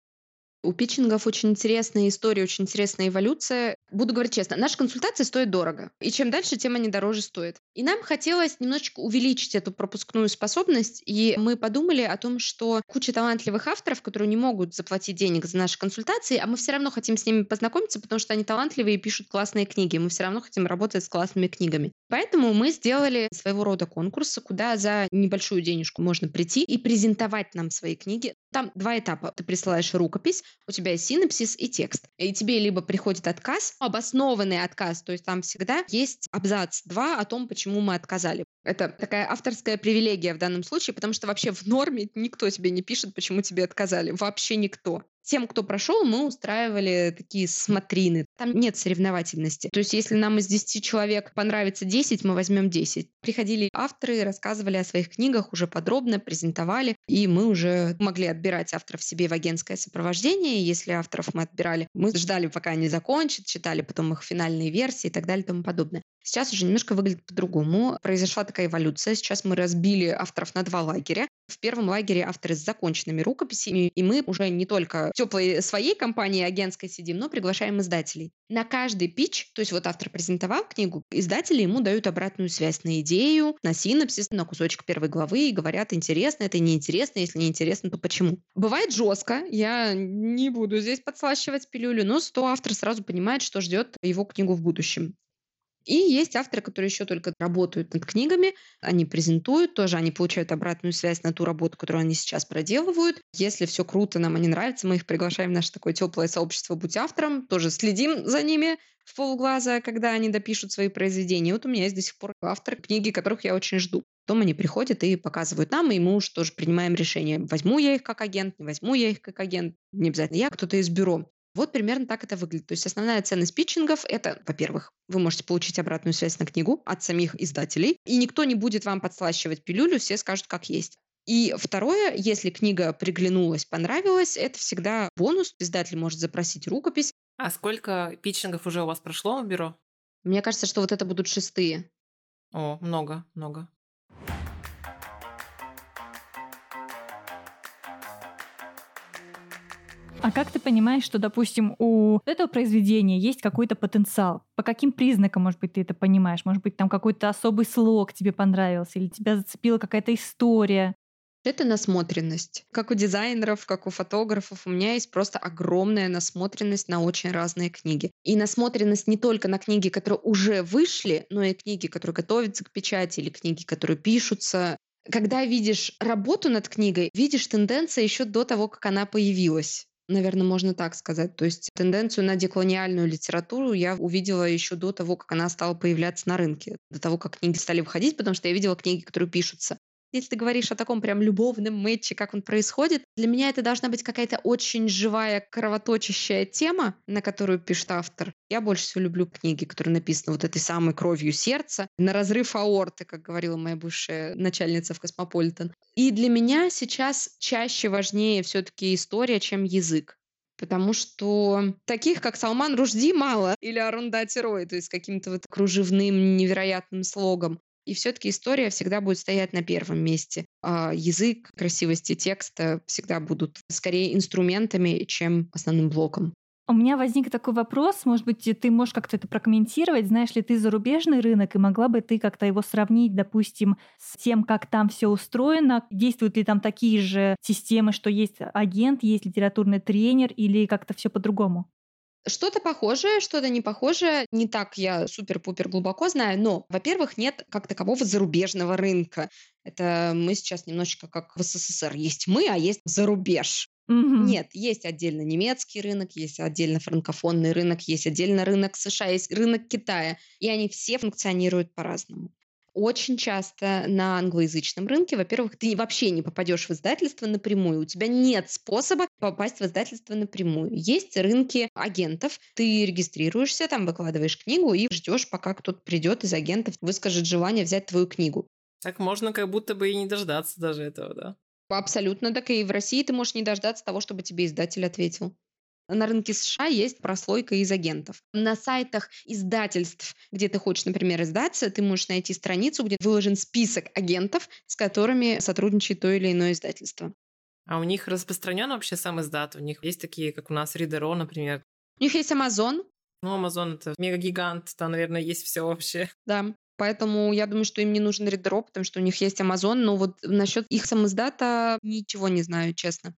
Speaker 3: У питчингов очень интересная история, очень интересная эволюция. Буду говорить честно, наши консультации стоят дорого. И чем дальше, тем они дороже стоят. И нам хотелось немножечко увеличить эту пропускную способность. И мы подумали о том, что куча талантливых авторов, которые не могут заплатить денег за наши консультации, а мы все равно хотим с ними познакомиться, потому что они талантливые и пишут классные книги. Мы все равно хотим работать с классными книгами. Поэтому мы сделали своего рода конкурсы, куда за небольшую денежку можно прийти и презентовать нам свои книги. Там два этапа. Ты присылаешь рукопись, у тебя есть синопсис и текст. И тебе либо приходит отказ, обоснованный отказ, то есть там всегда есть абзац 2 о том, почему мы отказали. Это такая авторская привилегия в данном случае, потому что вообще в норме никто тебе не пишет, почему тебе отказали. Вообще никто. Тем, кто прошел, мы устраивали такие смотрины. Там нет соревновательности. То есть, если нам из 10 человек понравится 10, мы возьмем 10. Приходили авторы, рассказывали о своих книгах уже подробно, презентовали, и мы уже могли отбирать авторов себе в агентское сопровождение. Если авторов мы отбирали, мы ждали, пока они закончат, читали потом их финальные версии и так далее и тому подобное. Сейчас уже немножко выглядит по-другому. Произошла такая эволюция. Сейчас мы разбили авторов на два лагеря. В первом лагере авторы с законченными рукописями, и мы уже не только в теплой своей компании агентской сидим, но приглашаем издателей. На каждый пич, то есть вот автор презентовал книгу, издатели ему дают обратную связь на идею, на синопсис, на кусочек первой главы и говорят, интересно это, неинтересно, если неинтересно, то почему. Бывает жестко, я не буду здесь подслащивать пилюлю, но 100 автор сразу понимает, что ждет его книгу в будущем. И есть авторы, которые еще только работают над книгами, они презентуют, тоже они получают обратную связь на ту работу, которую они сейчас проделывают. Если все круто, нам они нравятся, мы их приглашаем в наше такое теплое сообщество «Будь автором», тоже следим за ними в полглаза, когда они допишут свои произведения. Вот у меня есть до сих пор авторы книги, которых я очень жду. Потом они приходят и показывают нам, и мы уж тоже принимаем решение, возьму я их как агент, не возьму я их как агент, не обязательно я, кто-то из бюро. Вот примерно так это выглядит. То есть основная ценность питчингов – это, во-первых, вы можете получить обратную связь на книгу от самих издателей, и никто не будет вам подслащивать пилюлю, все скажут как есть. И второе, если книга приглянулась, понравилась, это всегда бонус. Издатель может запросить рукопись.
Speaker 2: А сколько питчингов уже у вас прошло в бюро?
Speaker 3: Мне кажется, что вот это будут шестые.
Speaker 2: О, много, много.
Speaker 1: А как ты понимаешь, что, допустим, у этого произведения есть какой-то потенциал? По каким признакам, может быть, ты это понимаешь? Может быть, там какой-то особый слог тебе понравился или тебя зацепила какая-то история?
Speaker 3: Это насмотренность. Как у дизайнеров, как у фотографов, у меня есть просто огромная насмотренность на очень разные книги. И насмотренность не только на книги, которые уже вышли, но и книги, которые готовятся к печати, или книги, которые пишутся. Когда видишь работу над книгой, видишь тенденции еще до того, как она появилась. Наверное, можно так сказать. То есть тенденцию на деколониальную литературу я увидела еще до того, как она стала появляться на рынке, до того, как книги стали выходить, потому что я видела книги, которые пишутся. Если ты говоришь о таком прям любовном match-е, как он происходит, для меня это должна быть какая-то очень живая, кровоточащая тема, на которую пишет автор. Я больше всего люблю книги, которые написаны вот этой самой кровью сердца, на разрыв аорты, как говорила моя бывшая начальница в Космополитен. И для меня сейчас чаще важнее все-таки история, чем язык. Потому что таких, как Салман Рушди, мало. Или Арундати Рой, то есть каким-то вот кружевным невероятным слогом. И все-таки история всегда будет стоять на первом месте. А язык, красивости текста всегда будут скорее инструментами, чем основным блоком.
Speaker 1: У меня возник такой вопрос, может быть, ты можешь как-то это прокомментировать. Знаешь ли ты зарубежный рынок, и могла бы ты как-то его сравнить, допустим, с тем, как там все устроено? Действуют ли там такие же системы, что есть агент, есть литературный тренер, или как-то все по-другому?
Speaker 3: Что-то похожее, что-то не похожее. Не так я супер-пупер глубоко знаю, но, во-первых, нет как такового зарубежного рынка. Это мы сейчас немножечко как в СССР. Есть мы, а есть зарубеж.
Speaker 1: Мгм.
Speaker 3: Нет, есть отдельно немецкий рынок, есть отдельно франкофонный рынок, есть отдельно рынок США, есть рынок Китая. И они все функционируют по-разному. Очень часто на англоязычном рынке, во-первых, ты вообще не попадешь в издательство напрямую. У тебя нет способа попасть в издательство напрямую. Есть рынки агентов. Ты регистрируешься, там выкладываешь книгу и ждешь, пока кто-то придет из агентов, выскажет желание взять твою книгу.
Speaker 2: Так можно как будто бы и не дождаться даже этого, да?
Speaker 3: Абсолютно так. И в России ты можешь не дождаться того, чтобы тебе издатель ответил. На рынке США есть прослойка из агентов. На сайтах издательств, где ты хочешь, например, издаться, ты можешь найти страницу, где выложен список агентов, с которыми сотрудничает то или иное издательство.
Speaker 2: А у них распространен вообще сам издат? У них есть такие, как у нас Ридеро, например.
Speaker 3: У них есть Amazon.
Speaker 2: Ну, Amazon это мегагигант, там, наверное, есть все вообще.
Speaker 3: Да. Поэтому я думаю, что им не нужен Ридеро, потому что у них есть Amazon, но вот насчет их самоиздата ничего не знаю, честно.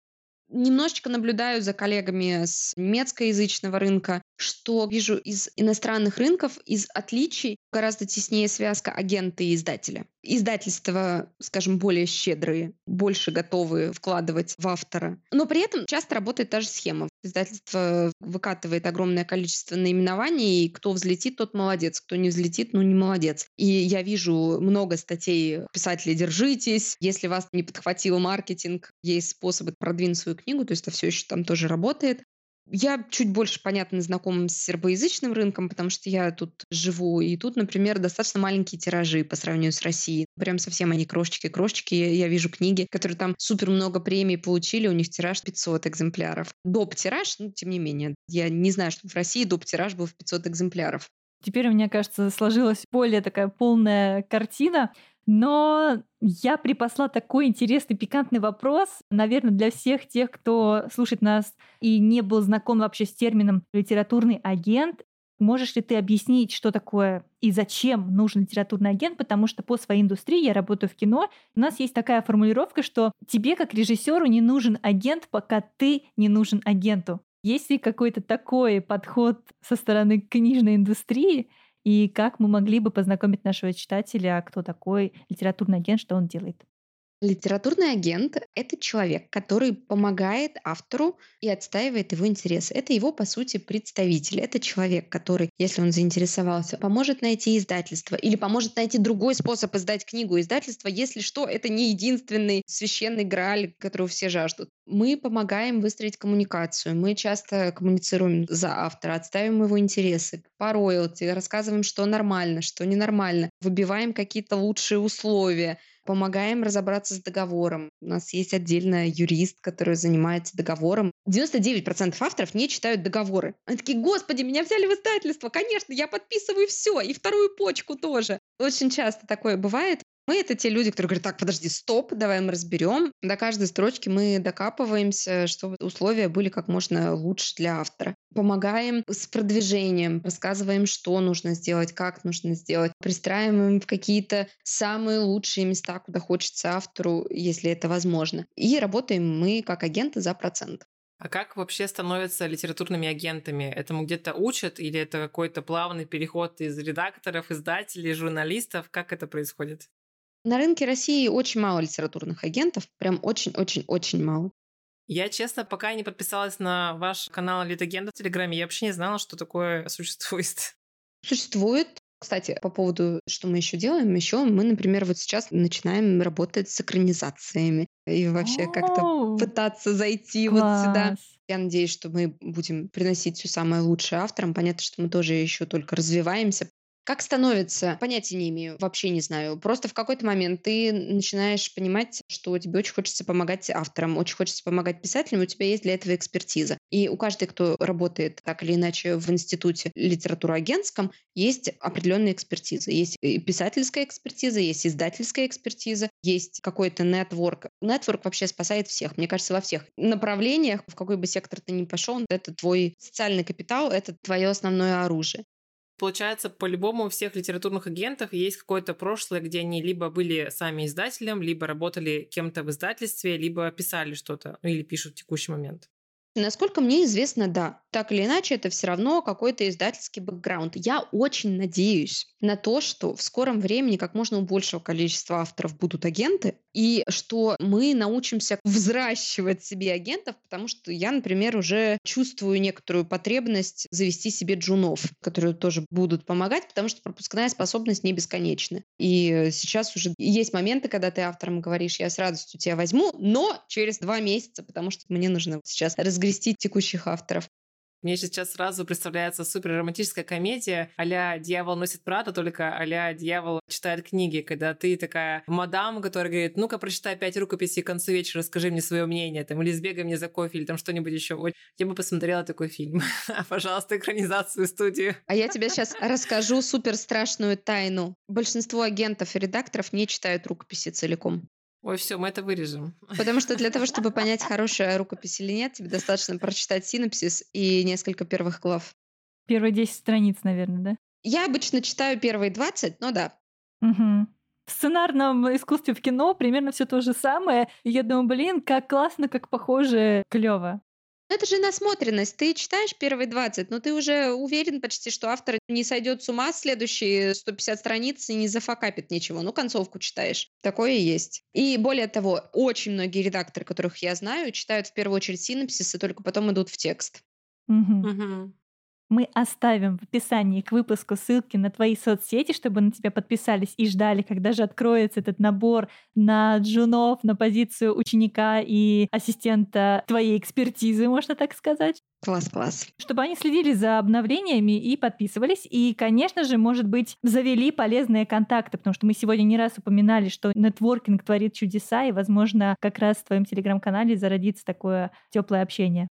Speaker 3: Немножечко наблюдаю за коллегами с немецкоязычного рынка. Что вижу из иностранных рынков, из отличий гораздо теснее связка агента и издателя. Издательства, скажем, более щедрые, больше готовы вкладывать в автора. Но при этом часто работает та же схема. Издательство выкатывает огромное количество наименований, и кто взлетит, тот молодец, кто не взлетит, ну не молодец. И я вижу много статей писателей «Держитесь», если вас не подхватил маркетинг, есть способы продвинуть свою книгу, то есть это все еще там тоже работает. Я чуть больше, понятно, знакома с сербоязычным рынком, потому что я тут живу, и тут, например, достаточно маленькие тиражи по сравнению с Россией. Прям совсем они крошечки-крошечки. Я вижу книги, которые там супер много премий получили, у них тираж 500 экземпляров. Доп-тираж, ну, тем не менее. Я не знаю, что в России доп-тираж был в 500 экземпляров.
Speaker 1: Теперь, мне кажется, сложилась более такая полная картина. Но я припасла такой интересный, пикантный вопрос, наверное, для всех тех, кто слушает нас и не был знаком вообще с термином «литературный агент». Можешь ли ты объяснить, что такое и зачем нужен литературный агент? Потому что по своей индустрии я работаю в кино. У нас есть такая формулировка, что тебе как режиссеру не нужен агент, пока ты не нужен агенту. Есть ли какой-то такой подход со стороны книжной индустрии, и как мы могли бы познакомить нашего читателя, кто такой литературный агент, что он делает.
Speaker 3: Литературный агент — это человек, который помогает автору и отстаивает его интересы. Это его, по сути, представитель. Это человек, который, если он заинтересовался, поможет найти издательство или поможет найти другой способ издать книгу издательства, если что, это не единственный священный грааль, которого все жаждут. Мы помогаем выстроить коммуникацию. Мы часто коммуницируем за автора, отставим его интересы по роялти, рассказываем, что нормально, что ненормально, выбиваем какие-то лучшие условия, помогаем разобраться с договором. У нас есть отдельно юрист, который занимается договором. 99% авторов не читают договоры. Они такие, господи, меня взяли в издательство, конечно, я подписываю все, и вторую почку тоже. Очень часто такое бывает. Мы это те люди, которые говорят, так, подожди, стоп, давай мы разберем. До каждой строчки мы докапываемся, чтобы условия были как можно лучше для автора. Помогаем с продвижением, рассказываем, что нужно сделать, как нужно сделать. Пристраиваем в какие-то самые лучшие места, куда хочется автору, если это возможно. И работаем мы как агенты за процент.
Speaker 2: А как вообще становятся литературными агентами? Этому где-то учат или это какой-то плавный переход из редакторов, издателей, журналистов? Как это происходит?
Speaker 3: На рынке России очень мало литературных агентов, прям очень-очень-очень мало.
Speaker 2: Я, честно, пока не подписалась на ваш канал Литагента в Телеграме, я вообще не знала, что такое существует.
Speaker 3: Существует. Кстати, по поводу, что мы еще делаем, еще мы, например, вот сейчас начинаем работать с экранизациями и вообще как-то пытаться зайти вот сюда. Я надеюсь, что мы будем приносить все самое лучшее авторам. Понятно, что мы тоже еще только развиваемся, как становится? Понятия не имею, вообще не знаю. Просто в какой-то момент ты начинаешь понимать, что тебе очень хочется помогать авторам, очень хочется помогать писателям, у тебя есть для этого экспертиза. И у каждой, кто работает так или иначе в институте литературоагентском, есть определенная экспертиза. Есть писательская экспертиза, есть издательская экспертиза, есть какой-то нетворк. Нетворк вообще спасает всех. Мне кажется, во всех направлениях, в какой бы сектор ты ни пошел, это твой социальный капитал, это твое основное оружие.
Speaker 2: Получается, по-любому у всех литературных агентов есть какое-то прошлое, где они либо были сами издателем, либо работали кем-то в издательстве, либо писали что-то, ну или пишут в текущий момент.
Speaker 3: Насколько мне известно, да. Так или иначе, это все равно какой-то издательский бэкграунд. Я очень надеюсь на то, что в скором времени как можно у большего количества авторов будут агенты, и что мы научимся взращивать себе агентов, потому что я, например, уже чувствую некоторую потребность завести себе джунов, которые тоже будут помогать, потому что пропускная способность не бесконечна. И сейчас уже есть моменты, когда ты авторам говоришь, я с радостью тебя возьму, но через два месяца, потому что мне нужно сейчас разгрести текущих авторов.
Speaker 2: Мне сейчас сразу представляется супер романтическая комедия а «Дьявол носит Прада», только а «Дьявол читает книги», когда ты такая мадам, которая говорит, ну-ка, прочитай пять рукописей к концу вечера, скажи мне свое мнение, там, или сбегай мне за кофе, или там что-нибудь еще. Я бы посмотрела такой фильм. <laughs> Пожалуйста, экранизацию студию.
Speaker 3: А я тебе сейчас расскажу супер страшную тайну. Большинство агентов и редакторов не читают рукописи целиком.
Speaker 2: Ой, все, мы это вырежем.
Speaker 3: Потому что для того, чтобы понять, <laughs> хорошая рукопись или нет, тебе достаточно прочитать синопсис и несколько первых глав.
Speaker 1: Первые 10 страниц, наверное, да?
Speaker 3: Я обычно читаю первые 20, но да.
Speaker 1: Угу. В сценарном искусстве в кино примерно все то же самое. И я думаю, блин, как классно, как похоже, клево.
Speaker 3: Это же насмотренность. Ты читаешь первые 20, но ты уже уверен почти, что автор не сойдет с ума следующие 150 страниц и не зафакапит ничего. Ну, концовку читаешь. Такое и есть. И более того, очень многие редакторы, которых я знаю, читают в первую очередь синапсис и только потом идут в текст.
Speaker 1: Угу. Угу. Мы оставим в описании к выпуску ссылки на твои соцсети, чтобы на тебя подписались и ждали, когда же откроется этот набор на джунов, на позицию ученика и ассистента твоей экспертизы, можно так сказать.
Speaker 3: Класс, класс.
Speaker 1: Чтобы они следили за обновлениями и подписывались. И, конечно же, может быть, завели полезные контакты, потому что мы сегодня не раз упоминали, что нетворкинг творит чудеса, и, возможно, как раз в твоем телеграм-канале зародится такое теплое общение.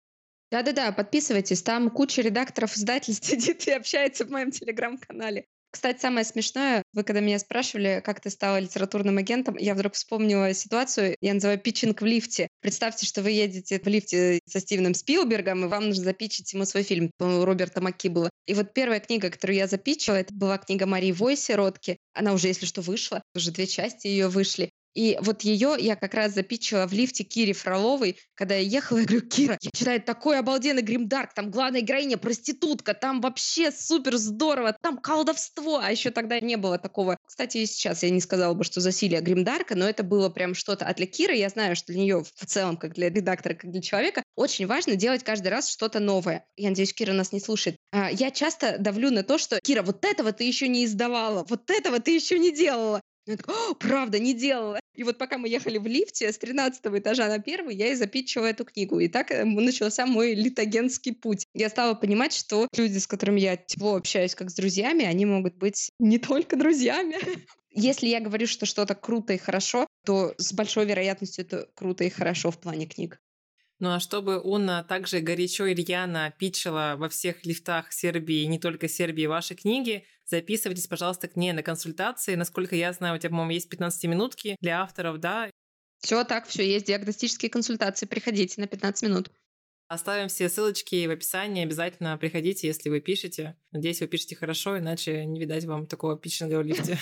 Speaker 3: Да-да-да, подписывайтесь, там куча редакторов издательств <laughs> сидит и общается в моем телеграм-канале. Кстати, самое смешное, вы когда меня спрашивали, как ты стала литературным агентом, я вдруг вспомнила ситуацию, я называю питчинг в лифте. Представьте, что вы едете в лифте со Стивеном Спилбергом, и вам нужно запичить ему свой фильм, у Роберта Макки было. И вот первая книга, которую я запичила, это была книга Марии Войси «Ротки». Она уже, если что, вышла, уже две части ее вышли. И вот ее я как раз запичила в лифте Кире Фроловой, когда я ехала, я говорю, Кира, я читаю такой обалденный гримдарк, там главная героиня проститутка, там вообще супер здорово, там колдовство, а еще тогда не было такого. Кстати, и сейчас я не сказала бы, что засилие гримдарка, но это было прям что-то. А для Киры я знаю, что для нее в целом, как для редактора, как для человека, очень важно делать каждый раз что-то новое. Я надеюсь, Кира нас не слушает. А, я часто давлю на то, что Кира, вот этого ты еще не издавала, вот этого ты еще не делала. Я такая, правда, не делала. И вот пока мы ехали в лифте с 13 этажа на первый, я и запитчила эту книгу. И так э, начался мой литагенский путь. Я стала понимать, что люди, с которыми я тепло общаюсь как с друзьями, они могут быть не только друзьями. <laughs> Если я говорю, что что-то круто и хорошо, то с большой вероятностью это круто и хорошо в плане книг.
Speaker 2: Ну а чтобы Уна также горячо и рьяно питчила во всех лифтах Сербии, не только Сербии, ваши книги, записывайтесь, пожалуйста, к ней на консультации. Насколько я знаю, у тебя, по-моему, есть 15-минутки для авторов, да?
Speaker 3: Все так, все есть диагностические консультации. Приходите на 15 минут.
Speaker 2: Оставим все ссылочки в описании. Обязательно приходите, если вы пишете. Надеюсь, вы пишете хорошо, иначе не видать вам такого питчинга в лифте.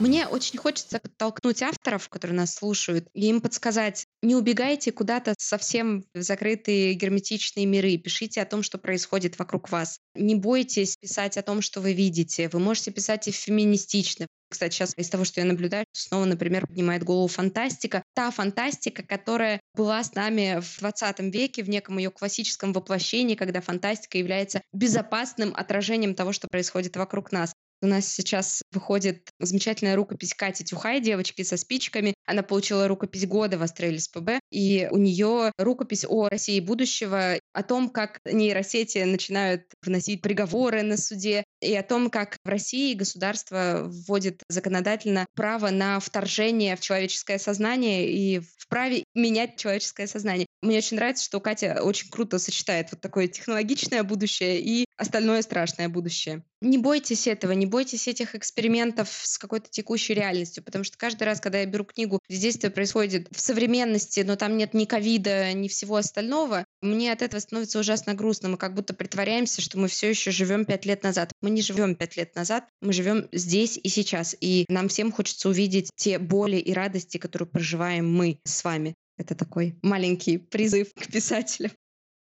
Speaker 3: Мне очень хочется подтолкнуть авторов, которые нас слушают, и им подсказать, не убегайте куда-то совсем в закрытые герметичные миры, пишите о том, что происходит вокруг вас. Не бойтесь писать о том, что вы видите. Вы можете писать и феминистично. Кстати, сейчас из того, что я наблюдаю, снова, например, поднимает голову фантастика. Та фантастика, которая была с нами в 20 веке в неком ее классическом воплощении, когда фантастика является безопасным отражением того, что происходит вокруг нас. У нас сейчас выходит замечательная рукопись Кати Тюхай, девочки со спичками. Она получила рукопись года в Астрелис ПБ, и у нее рукопись о России будущего, о том, как нейросети начинают вносить приговоры на суде, и о том, как в России государство вводит законодательно право на вторжение в человеческое сознание и вправе менять человеческое сознание. Мне очень нравится, что Катя очень круто сочетает вот такое технологичное будущее и остальное страшное будущее. Не бойтесь этого, не бойтесь этих экспериментов с какой-то текущей реальностью, потому что каждый раз, когда я беру книгу, где действие происходит в современности, но там нет ни ковида, ни всего остального, мне от этого становится ужасно грустно. Мы как будто притворяемся, что мы все еще живем пять лет назад. Мы не живем пять лет назад, мы живем здесь и сейчас. И нам всем хочется увидеть те боли и радости, которые проживаем мы с вами. Это такой маленький призыв к писателям.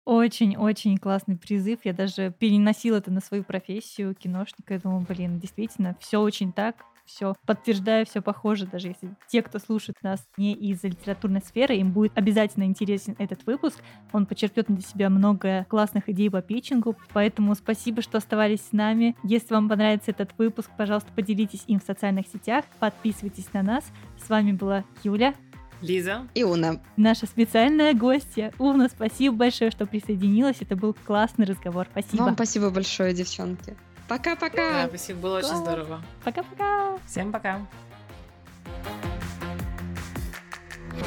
Speaker 1: Очень-очень классный призыв. Я даже переносила это на свою профессию киношника. Я думаю, блин, действительно, все очень так, все подтверждаю, все похоже, даже если те, кто слушает нас не из литературной сферы, им будет обязательно интересен этот выпуск. Он почерпнет для себя много классных идей по питчингу, поэтому спасибо, что оставались с нами. Если вам понравится этот выпуск, пожалуйста, поделитесь им в социальных сетях, подписывайтесь на нас. С вами была Юля.
Speaker 2: Лиза.
Speaker 3: И Уна.
Speaker 1: Наша специальная гостья. Уна, спасибо большое, что присоединилась. Это был классный разговор. Спасибо.
Speaker 3: Вам спасибо большое, девчонки. Пока-пока.
Speaker 2: Да, спасибо, было очень здорово.
Speaker 1: Пока-пока.
Speaker 2: Всем пока. Пока.